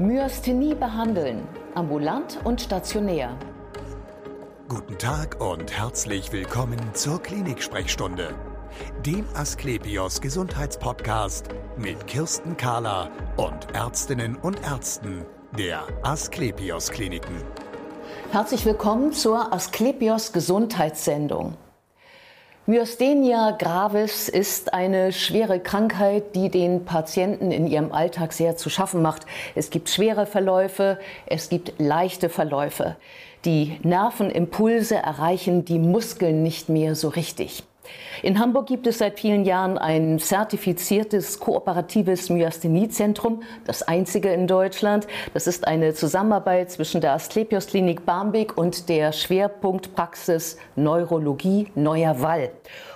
Myasthenie behandeln, ambulant und stationär. Guten Tag und herzlich willkommen zur Klinik-Sprechstunde, dem Asklepios Gesundheitspodcast mit Kirsten Kahler und Ärztinnen und Ärzten der Asklepios Kliniken. Herzlich willkommen zur Asklepios Gesundheitssendung. Myasthenia gravis ist eine schwere Krankheit, die den Patienten in ihrem Alltag sehr zu schaffen macht. Es gibt schwere Verläufe, es gibt leichte Verläufe. Die Nervenimpulse erreichen die Muskeln nicht mehr so richtig. In Hamburg gibt es seit vielen Jahren ein zertifiziertes kooperatives Myastheniezentrum, das einzige in Deutschland. Das ist eine Zusammenarbeit zwischen der Asklepios Klinik Barmbek und der Schwerpunktpraxis Neurologie Neuer Wall.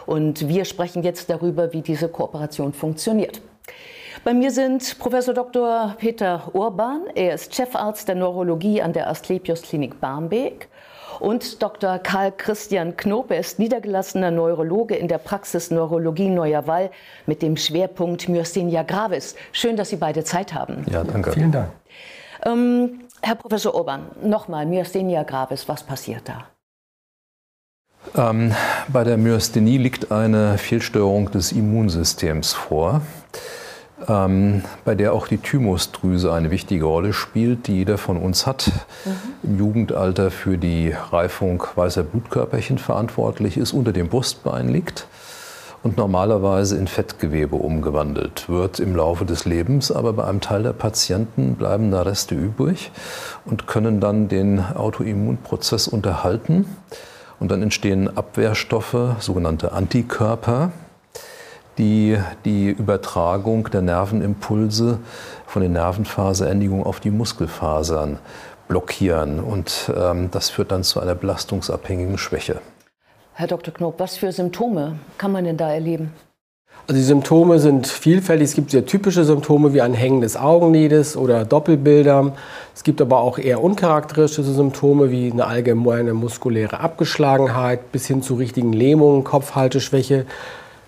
Und wir sprechen jetzt darüber, wie diese Kooperation funktioniert. Bei mir sind Professor Dr. Peter Urban, er ist Chefarzt der Neurologie an der Asklepios Klinik Barmbek und Dr. Karl Christian Knob. Er ist niedergelassener Neurologe in der Praxis Neurologie Neuer Wall mit dem Schwerpunkt Myasthenia gravis. Schön, dass Sie beide Zeit haben. Ja, danke. Vielen Dank. Ähm, Herr Professor Urban, nochmal, Myasthenia gravis, was passiert da? Ähm, bei der Myasthenie liegt eine Fehlstörung des Immunsystems vor ähm, bei der auch die Thymusdrüse eine wichtige Rolle spielt, die jeder von uns hat, mhm. im Jugendalter für die Reifung weißer Blutkörperchen verantwortlich ist, unter dem Brustbein liegt und normalerweise in Fettgewebe umgewandelt wird im Laufe des Lebens. Aber bei einem Teil der Patienten bleiben da Reste übrig und können dann den Autoimmunprozess unterhalten. Und dann entstehen Abwehrstoffe, sogenannte Antikörper, die die Übertragung der Nervenimpulse von den Nervenfaserendungen auf die Muskelfasern blockieren. Und ähm, das führt dann zu einer belastungsabhängigen Schwäche. Herr Dr. Knob, was für Symptome kann man denn da erleben? Also die Symptome sind vielfältig. Es gibt sehr typische Symptome wie ein Hängen des Augenlides oder Doppelbilder. Es gibt aber auch eher uncharakteristische Symptome wie eine allgemeine muskuläre Abgeschlagenheit bis hin zu richtigen Lähmungen, Kopfhalteschwäche,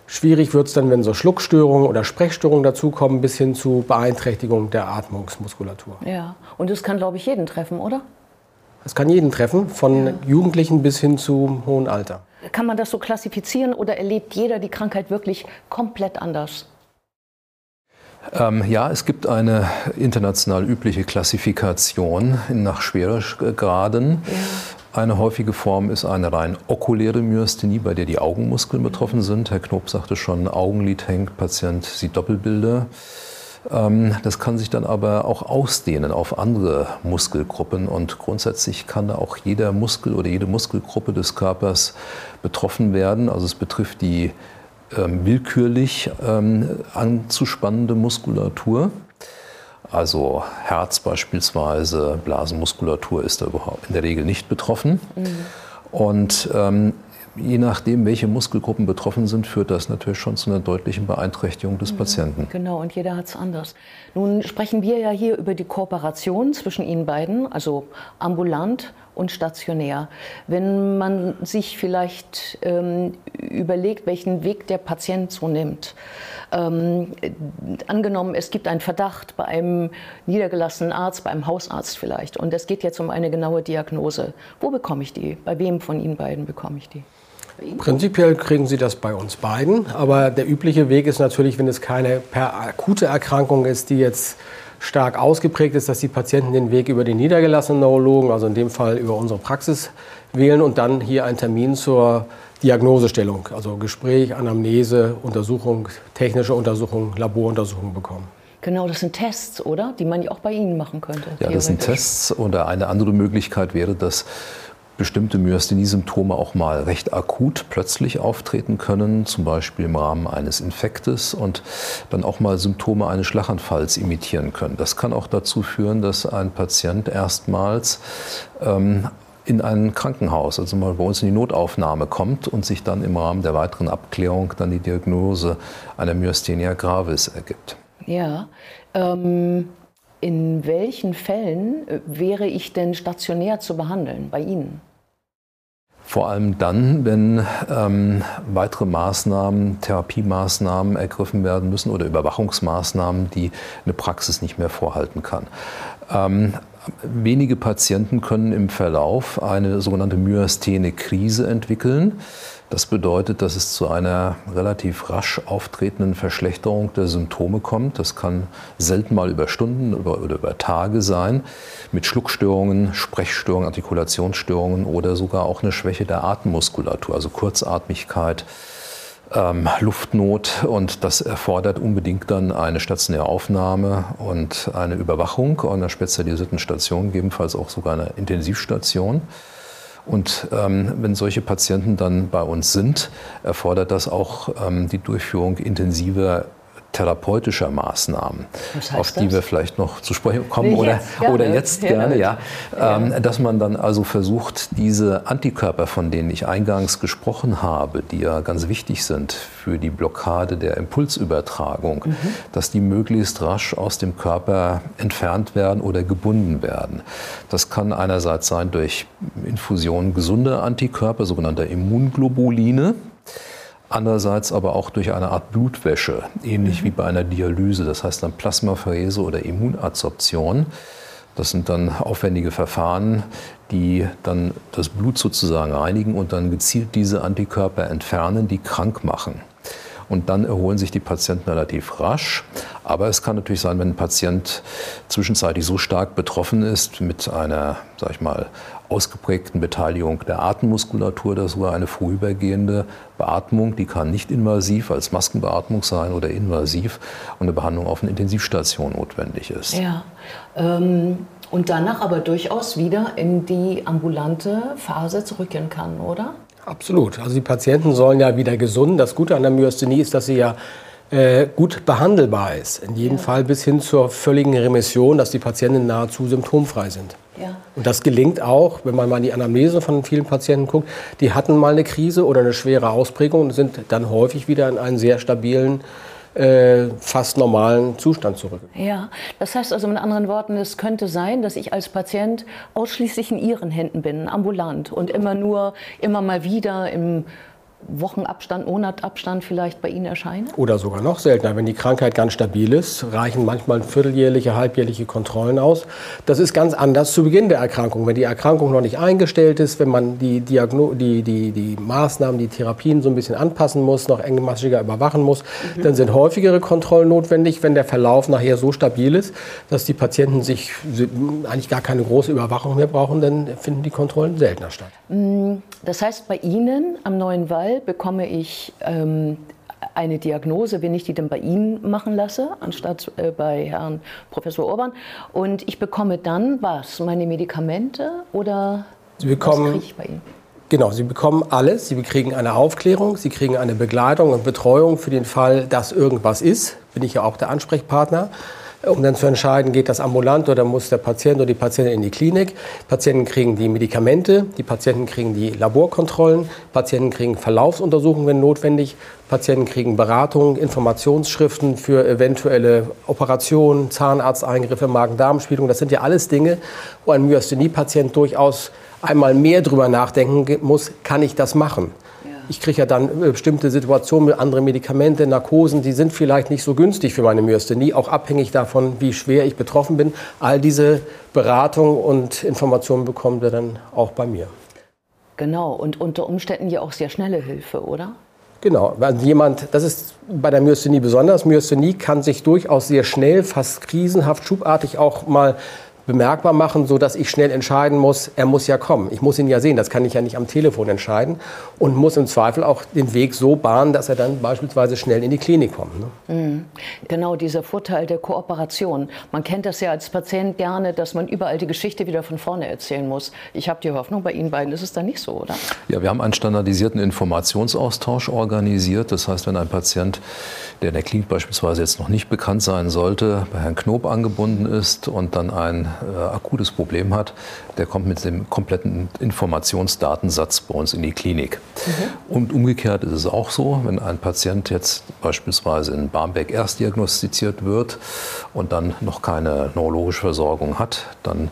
Schwierig wird es dann, wenn so Schluckstörungen oder Sprechstörungen dazukommen, bis hin zu Beeinträchtigung der Atmungsmuskulatur. Ja, und das kann, glaube ich, jeden treffen, oder? Es kann jeden treffen, von ja. Jugendlichen bis hin zu hohem Alter. Kann man das so klassifizieren oder erlebt jeder die Krankheit wirklich komplett anders? Ähm, ja, es gibt eine international übliche Klassifikation nach Schweregraden. Ja. Eine häufige Form ist eine rein okuläre Myasthenie, bei der die Augenmuskeln betroffen sind. Herr Knob sagte schon, Augenlid hängt, Patient sieht Doppelbilder. Ähm, das kann sich dann aber auch ausdehnen auf andere Muskelgruppen und grundsätzlich kann da auch jeder Muskel oder jede Muskelgruppe des Körpers betroffen werden. Also es betrifft die ähm, willkürlich ähm, anzuspannende Muskulatur. Also Herz beispielsweise, Blasenmuskulatur ist da überhaupt in der Regel nicht betroffen. Mhm. Und ähm, je nachdem, welche Muskelgruppen betroffen sind, führt das natürlich schon zu einer deutlichen Beeinträchtigung des mhm. Patienten. Genau, und jeder hat es anders. Nun sprechen wir ja hier über die Kooperation zwischen Ihnen beiden, also ambulant und stationär. Wenn man sich vielleicht ähm, überlegt, welchen Weg der Patient so nimmt, ähm, angenommen, es gibt einen Verdacht bei einem niedergelassenen Arzt, bei einem Hausarzt vielleicht, und es geht jetzt um eine genaue Diagnose. Wo bekomme ich die? Bei wem von Ihnen beiden bekomme ich die? Prinzipiell kriegen Sie das bei uns beiden, aber der übliche Weg ist natürlich, wenn es keine akute Erkrankung ist, die jetzt stark ausgeprägt ist, dass die Patienten den Weg über den niedergelassenen Neurologen, also in dem Fall über unsere Praxis, wählen und dann hier einen Termin zur Diagnosestellung, also Gespräch, Anamnese, Untersuchung, technische Untersuchung, Laboruntersuchung bekommen. Genau, das sind Tests, oder? Die man ja auch bei Ihnen machen könnte. Ja, das sind Tests. Oder eine andere Möglichkeit wäre, dass bestimmte Myasthenie-Symptome auch mal recht akut plötzlich auftreten können, zum Beispiel im Rahmen eines Infektes und dann auch mal Symptome eines Schlaganfalls imitieren können. Das kann auch dazu führen, dass ein Patient erstmals ähm, in ein Krankenhaus, also mal bei uns in die Notaufnahme kommt und sich dann im Rahmen der weiteren Abklärung dann die Diagnose einer Myasthenia gravis ergibt. Ja, ähm, in welchen Fällen äh, wäre ich denn stationär zu behandeln bei Ihnen? Vor allem dann, wenn ähm, weitere Maßnahmen, Therapiemaßnahmen ergriffen werden müssen oder Überwachungsmaßnahmen, die eine Praxis nicht mehr vorhalten kann. Ähm, wenige Patienten können im Verlauf eine sogenannte myasthene Krise entwickeln. Das bedeutet, dass es zu einer relativ rasch auftretenden Verschlechterung der Symptome kommt. Das kann selten mal über Stunden oder über Tage sein, mit Schluckstörungen, Sprechstörungen, Artikulationsstörungen oder sogar auch eine Schwäche der Atemmuskulatur, also Kurzatmigkeit. Ähm, Luftnot und das erfordert unbedingt dann eine stationäre Aufnahme und eine Überwachung an einer spezialisierten Station, gegebenenfalls auch sogar eine Intensivstation. Und ähm, wenn solche Patienten dann bei uns sind, erfordert das auch ähm, die Durchführung intensiver therapeutischer Maßnahmen, auf die das? wir vielleicht noch zu sprechen kommen nee, oder, jetzt gerne. oder jetzt gerne, ja, ja. Ähm, dass man dann also versucht, diese Antikörper, von denen ich eingangs gesprochen habe, die ja ganz wichtig sind für die Blockade der Impulsübertragung, mhm. dass die möglichst rasch aus dem Körper entfernt werden oder gebunden werden. Das kann einerseits sein durch Infusion gesunder Antikörper, sogenannter Immunglobuline, Andererseits aber auch durch eine Art Blutwäsche, ähnlich mhm. wie bei einer Dialyse, das heißt dann Plasmapherese oder Immunadsorption. Das sind dann aufwendige Verfahren, die dann das Blut sozusagen reinigen und dann gezielt diese Antikörper entfernen, die krank machen. Und dann erholen sich die Patienten relativ rasch. Aber es kann natürlich sein, wenn ein Patient zwischenzeitlich so stark betroffen ist mit einer, sag ich mal, ausgeprägten Beteiligung der Atemmuskulatur, dass sogar eine vorübergehende Beatmung, die kann nicht invasiv als Maskenbeatmung sein oder invasiv und eine Behandlung auf einer Intensivstation notwendig ist. Ja. Ähm, und danach aber durchaus wieder in die ambulante Phase zurückgehen kann, oder? Absolut. Also die Patienten sollen ja wieder gesund. Das Gute an der Myasthenie ist, dass sie ja äh, gut behandelbar ist. In jedem ja. Fall bis hin zur völligen Remission, dass die Patienten nahezu symptomfrei sind. Ja. Und das gelingt auch, wenn man mal die Anamnese von vielen Patienten guckt. Die hatten mal eine Krise oder eine schwere Ausprägung und sind dann häufig wieder in einen sehr stabilen äh, fast normalen Zustand zurück. Ja, das heißt also mit anderen Worten, es könnte sein, dass ich als Patient ausschließlich in Ihren Händen bin, ambulant und immer nur, immer mal wieder im Wochenabstand, Monatabstand vielleicht bei Ihnen erscheine? Oder sogar noch seltener. Wenn die Krankheit ganz stabil ist, reichen manchmal vierteljährliche, halbjährliche Kontrollen aus. Das ist ganz anders zu Beginn der Erkrankung. Wenn die Erkrankung noch nicht eingestellt ist, wenn man die, Diagno die, die, die Maßnahmen, die Therapien so ein bisschen anpassen muss, noch engmaschiger überwachen muss, mhm. dann sind häufigere Kontrollen notwendig. Wenn der Verlauf nachher so stabil ist, dass die Patienten sich eigentlich gar keine große Überwachung mehr brauchen, dann finden die Kontrollen seltener statt. Mm, das heißt, bei Ihnen am Neuen Wald bekomme ich ähm, eine Diagnose, wenn ich die dann bei Ihnen machen lasse, anstatt äh, bei Herrn Professor Orban. Und ich bekomme dann was? Meine Medikamente oder Sie bekommen, was kriege ich bei Ihnen? Genau, Sie bekommen alles. Sie kriegen eine Aufklärung, Sie kriegen eine Begleitung und Betreuung für den Fall, dass irgendwas ist. Bin ich ja auch der Ansprechpartner um dann zu entscheiden, geht das ambulant oder muss der Patient oder die Patientin in die Klinik. Patienten kriegen die Medikamente, die Patienten kriegen die Laborkontrollen, Patienten kriegen Verlaufsuntersuchungen, wenn notwendig, Patienten kriegen Beratung, Informationsschriften für eventuelle Operationen, Zahnarzteingriffe, Magen-Darm-Spiegelung. Das sind ja alles Dinge, wo ein Myasthenie-Patient durchaus einmal mehr drüber nachdenken muss, kann ich das machen? Ich kriege ja dann äh, bestimmte Situationen mit anderen Medikamente, Narkosen, die sind vielleicht nicht so günstig für meine Myasthenie, auch abhängig davon, wie schwer ich betroffen bin. All diese Beratung und Informationen bekommt er dann auch bei mir. Genau, und unter Umständen ja auch sehr schnelle Hilfe, oder? Genau, weil jemand, das ist bei der Myasthenie besonders. Myasthenie kann sich durchaus sehr schnell, fast krisenhaft, schubartig auch mal bemerkbar machen, so dass ich schnell entscheiden muss, er muss ja kommen. Ich muss ihn ja sehen, das kann ich ja nicht am Telefon entscheiden und muss im Zweifel auch den Weg so bahnen, dass er dann beispielsweise schnell in die Klinik kommt. Ne? Mhm. Genau, dieser Vorteil der Kooperation. Man kennt das ja als Patient gerne, dass man überall die Geschichte wieder von vorne erzählen muss. Ich habe die Hoffnung, bei Ihnen beiden ist es da nicht so, oder? Ja, wir haben einen standardisierten Informationsaustausch organisiert. Das heißt, wenn ein Patient, der in der Klinik beispielsweise jetzt noch nicht bekannt sein sollte, bei Herrn Knob angebunden ist und dann ein äh, akutes Problem hat, der kommt mit dem kompletten Informationsdatensatz bei uns in die Klinik. Mhm. Und umgekehrt ist es auch so, wenn ein Patient jetzt beispielsweise in Barmbek erst diagnostiziert wird und dann noch keine neurologische Versorgung hat, dann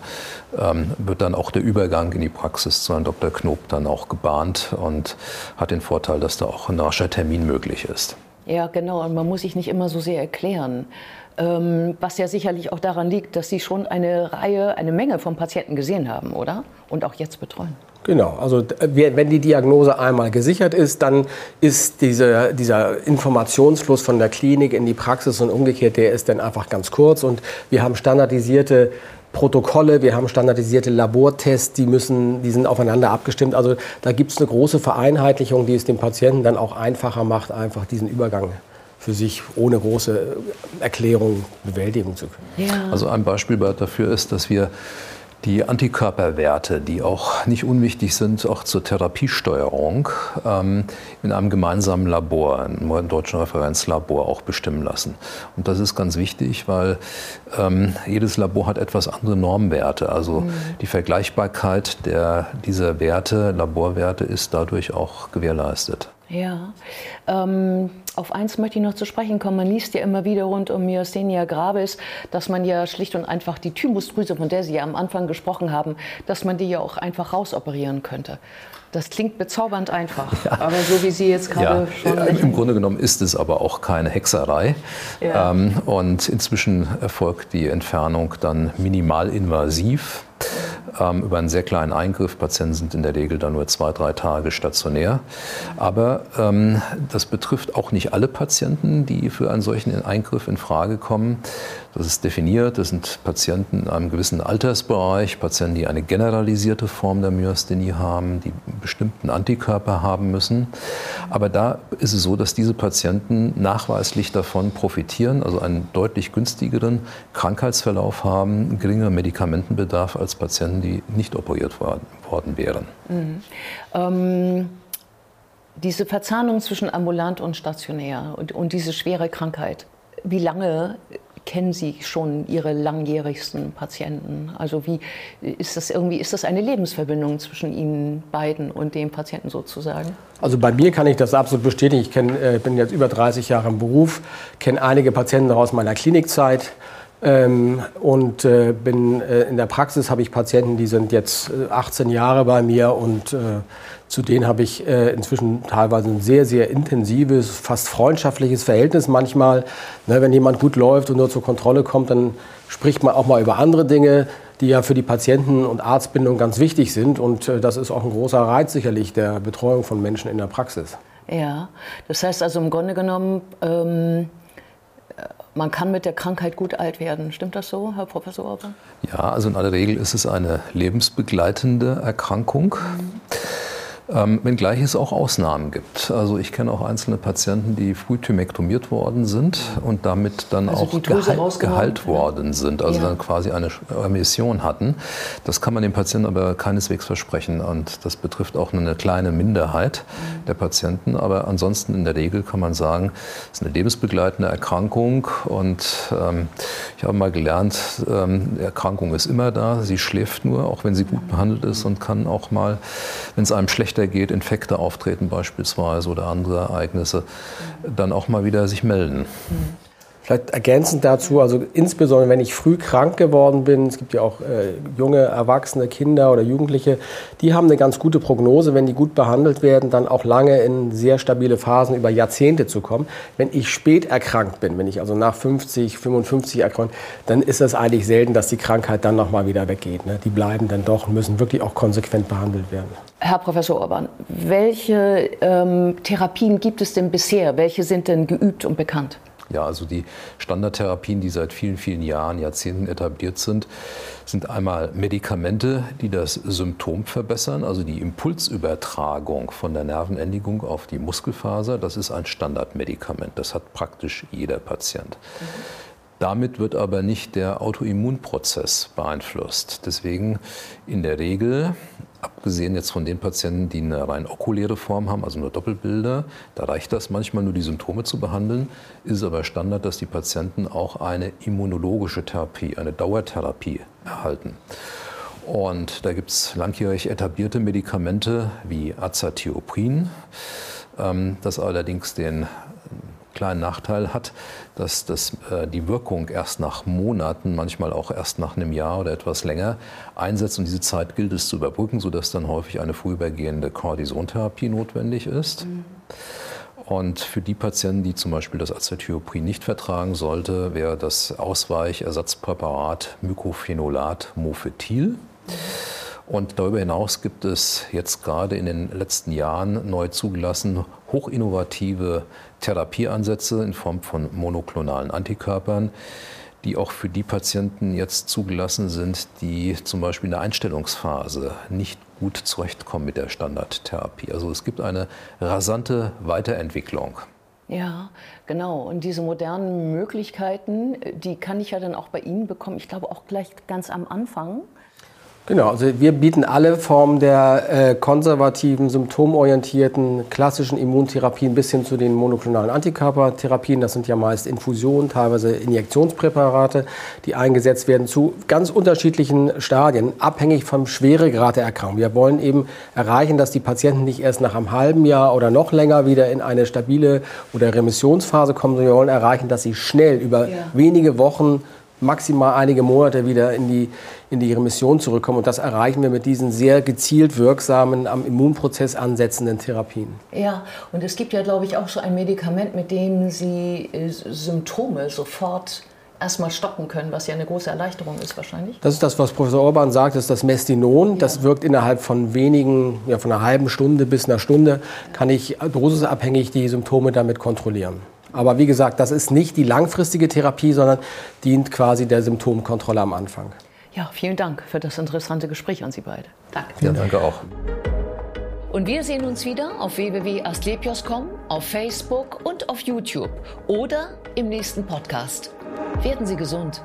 ähm, wird dann auch der Übergang in die Praxis zu Herrn Dr. Knob dann auch gebahnt und hat den Vorteil, dass da auch ein rascher Termin möglich ist. Ja, genau. Und man muss sich nicht immer so sehr erklären. Ähm, was ja sicherlich auch daran liegt, dass Sie schon eine Reihe, eine Menge von Patienten gesehen haben, oder? Und auch jetzt betreuen. Genau, also wenn die Diagnose einmal gesichert ist, dann ist diese, dieser Informationsfluss von der Klinik in die Praxis und umgekehrt, der ist dann einfach ganz kurz und wir haben standardisierte Protokolle, wir haben standardisierte Labortests, die, müssen, die sind aufeinander abgestimmt. Also da gibt es eine große Vereinheitlichung, die es dem Patienten dann auch einfacher macht, einfach diesen Übergang für sich ohne große Erklärung bewältigen zu können. Ja. Also ein Beispiel dafür ist, dass wir die Antikörperwerte, die auch nicht unwichtig sind, auch zur Therapiesteuerung, ähm, in einem gemeinsamen Labor, im deutschen Referenzlabor auch bestimmen lassen. Und das ist ganz wichtig, weil ähm, jedes Labor hat etwas andere Normwerte. Also mhm. die Vergleichbarkeit der, dieser Werte, Laborwerte, ist dadurch auch gewährleistet. Ja, ähm, auf eins möchte ich noch zu sprechen kommen. Man liest ja immer wieder rund um Myasthenia gravis, dass man ja schlicht und einfach die Thymusdrüse, von der Sie ja am Anfang gesprochen haben, dass man die ja auch einfach rausoperieren könnte. Das klingt bezaubernd einfach, ja. aber so wie Sie jetzt gerade ja. schon. Lächeln. Im Grunde genommen ist es aber auch keine Hexerei. Ja. Ähm, und inzwischen erfolgt die Entfernung dann minimalinvasiv ähm, über einen sehr kleinen Eingriff. Patienten sind in der Regel dann nur zwei, drei Tage stationär. Aber ähm, das betrifft auch nicht alle Patienten, die für einen solchen Eingriff in Frage kommen. Das ist definiert. Das sind Patienten in einem gewissen Altersbereich, Patienten, die eine generalisierte Form der Myasthenie haben, die bestimmten Antikörper haben müssen. Aber da ist es so, dass diese Patienten nachweislich davon profitieren, also einen deutlich günstigeren Krankheitsverlauf haben, geringeren Medikamentenbedarf als Patienten, die nicht operiert worden, worden wären. Mhm. Ähm diese Verzahnung zwischen ambulant und stationär und, und, diese schwere Krankheit, wie lange kennen Sie schon Ihre langjährigsten Patienten? Also wie ist das irgendwie, ist das eine Lebensverbindung zwischen Ihnen beiden und dem Patienten sozusagen? Also bei mir kann ich das absolut bestätigen. Ich kenn, äh, bin jetzt über 30 Jahre im Beruf, kenne einige Patienten aus meiner Klinikzeit. Ähm, und äh, bin äh, in der Praxis habe ich Patienten, die sind jetzt 18 äh, Jahre bei mir und äh, zu denen habe ich äh, inzwischen teilweise ein sehr, sehr intensives, fast freundschaftliches Verhältnis manchmal. Ne, wenn jemand gut läuft und nur zur Kontrolle kommt, dann spricht man auch mal über andere Dinge, die ja für die Patienten- und Arztbindung ganz wichtig sind. Und äh, das ist auch ein großer Reiz sicherlich der Betreuung von Menschen in der Praxis. Ja, das heißt also im Grunde genommen, ähm, man kann mit der Krankheit gut alt werden. Stimmt das so, Herr Professor Orban? Ja, also in aller Regel ist es eine lebensbegleitende Erkrankung. Mhm. Ähm, wenngleich es auch Ausnahmen gibt. Also ich kenne auch einzelne Patienten, die früh thymektomiert worden sind und damit dann also auch geheilt, geheilt worden sind, also ja. dann quasi eine Remission hatten. Das kann man dem Patienten aber keineswegs versprechen und das betrifft auch nur eine kleine Minderheit mhm. der Patienten. Aber ansonsten in der Regel kann man sagen, es ist eine lebensbegleitende Erkrankung und ähm, ich habe mal gelernt, ähm, die Erkrankung ist immer da, sie schläft nur, auch wenn sie gut behandelt ist und kann auch mal, wenn es einem schlecht schlechter geht, Infekte auftreten beispielsweise oder andere Ereignisse, dann auch mal wieder sich melden. Vielleicht ergänzend dazu, also insbesondere wenn ich früh krank geworden bin, es gibt ja auch äh, junge, erwachsene Kinder oder Jugendliche, die haben eine ganz gute Prognose, wenn die gut behandelt werden, dann auch lange in sehr stabile Phasen über Jahrzehnte zu kommen. Wenn ich spät erkrankt bin, wenn ich also nach 50, 55 erkrankt, dann ist es eigentlich selten, dass die Krankheit dann nochmal wieder weggeht. Ne? Die bleiben dann doch und müssen wirklich auch konsequent behandelt werden. Herr Professor Orban, welche ähm, Therapien gibt es denn bisher? Welche sind denn geübt und bekannt? Ja, also die Standardtherapien, die seit vielen, vielen Jahren, Jahrzehnten etabliert sind, sind einmal Medikamente, die das Symptom verbessern, also die Impulsübertragung von der Nervenendigung auf die Muskelfaser. Das ist ein Standardmedikament. Das hat praktisch jeder Patient. Mhm. Damit wird aber nicht der Autoimmunprozess beeinflusst. Deswegen in der Regel abgesehen jetzt von den Patienten, die eine rein okuläre Form haben, also nur Doppelbilder, da reicht das manchmal nur die Symptome zu behandeln, ist aber Standard, dass die Patienten auch eine immunologische Therapie, eine Dauertherapie erhalten. Und da gibt es langjährig etablierte Medikamente wie Azathioprin, ähm, das allerdings den kleinen Nachteil hat, dass das, äh, die Wirkung erst nach Monaten, manchmal auch erst nach einem Jahr oder etwas länger einsetzt. Und diese Zeit gilt es zu überbrücken, sodass dann häufig eine vorübergehende Kortisontherapie notwendig ist. Mhm. Und für die Patienten, die zum Beispiel das Acetyloprin nicht vertragen sollte, wäre das Ausweichersatzpräparat Mycophenolat Mofetil. Mhm. Und darüber hinaus gibt es jetzt gerade in den letzten Jahren neu zugelassen hochinnovative Therapieansätze in Form von monoklonalen Antikörpern, die auch für die Patienten jetzt zugelassen sind, die zum Beispiel in der Einstellungsphase nicht gut zurechtkommen mit der Standardtherapie. Also es gibt eine rasante Weiterentwicklung. Ja, genau. Und diese modernen Möglichkeiten, die kann ich ja dann auch bei Ihnen bekommen. Ich glaube auch gleich ganz am Anfang. Genau, also wir bieten alle Formen der äh, konservativen, symptomorientierten, klassischen Immuntherapien bis hin zu den monoklonalen Antikörpertherapien. Das sind ja meist Infusionen, teilweise Injektionspräparate, die eingesetzt werden zu ganz unterschiedlichen Stadien, abhängig vom Schweregrad der Erkrankung. Wir wollen eben erreichen, dass die Patienten nicht erst nach einem halben Jahr oder noch länger wieder in eine stabile oder Remissionsphase kommen, sondern wir wollen erreichen, dass sie schnell über ja. wenige Wochen maximal einige Monate wieder in die, in die Remission zurückkommen. Und das erreichen wir mit diesen sehr gezielt wirksamen, am Immunprozess ansetzenden Therapien. Ja, und es gibt ja, glaube ich, auch so ein Medikament, mit dem Sie äh, Symptome sofort erstmal stoppen können, was ja eine große Erleichterung ist wahrscheinlich. Das ist das, was Professor Orban sagt, das ist das Mestinon. Ja. Das wirkt innerhalb von wenigen, ja, von einer halben Stunde bis einer Stunde, kann ich dosisabhängig die Symptome damit kontrollieren. Aber wie gesagt, das ist nicht die langfristige Therapie, sondern dient quasi der Symptomkontrolle am Anfang. Ja, vielen Dank für das interessante Gespräch an Sie beide. Danke. Ja, danke auch. Und wir sehen uns wieder auf www.astlepios.com, auf Facebook und auf YouTube oder im nächsten Podcast. Werden Sie gesund.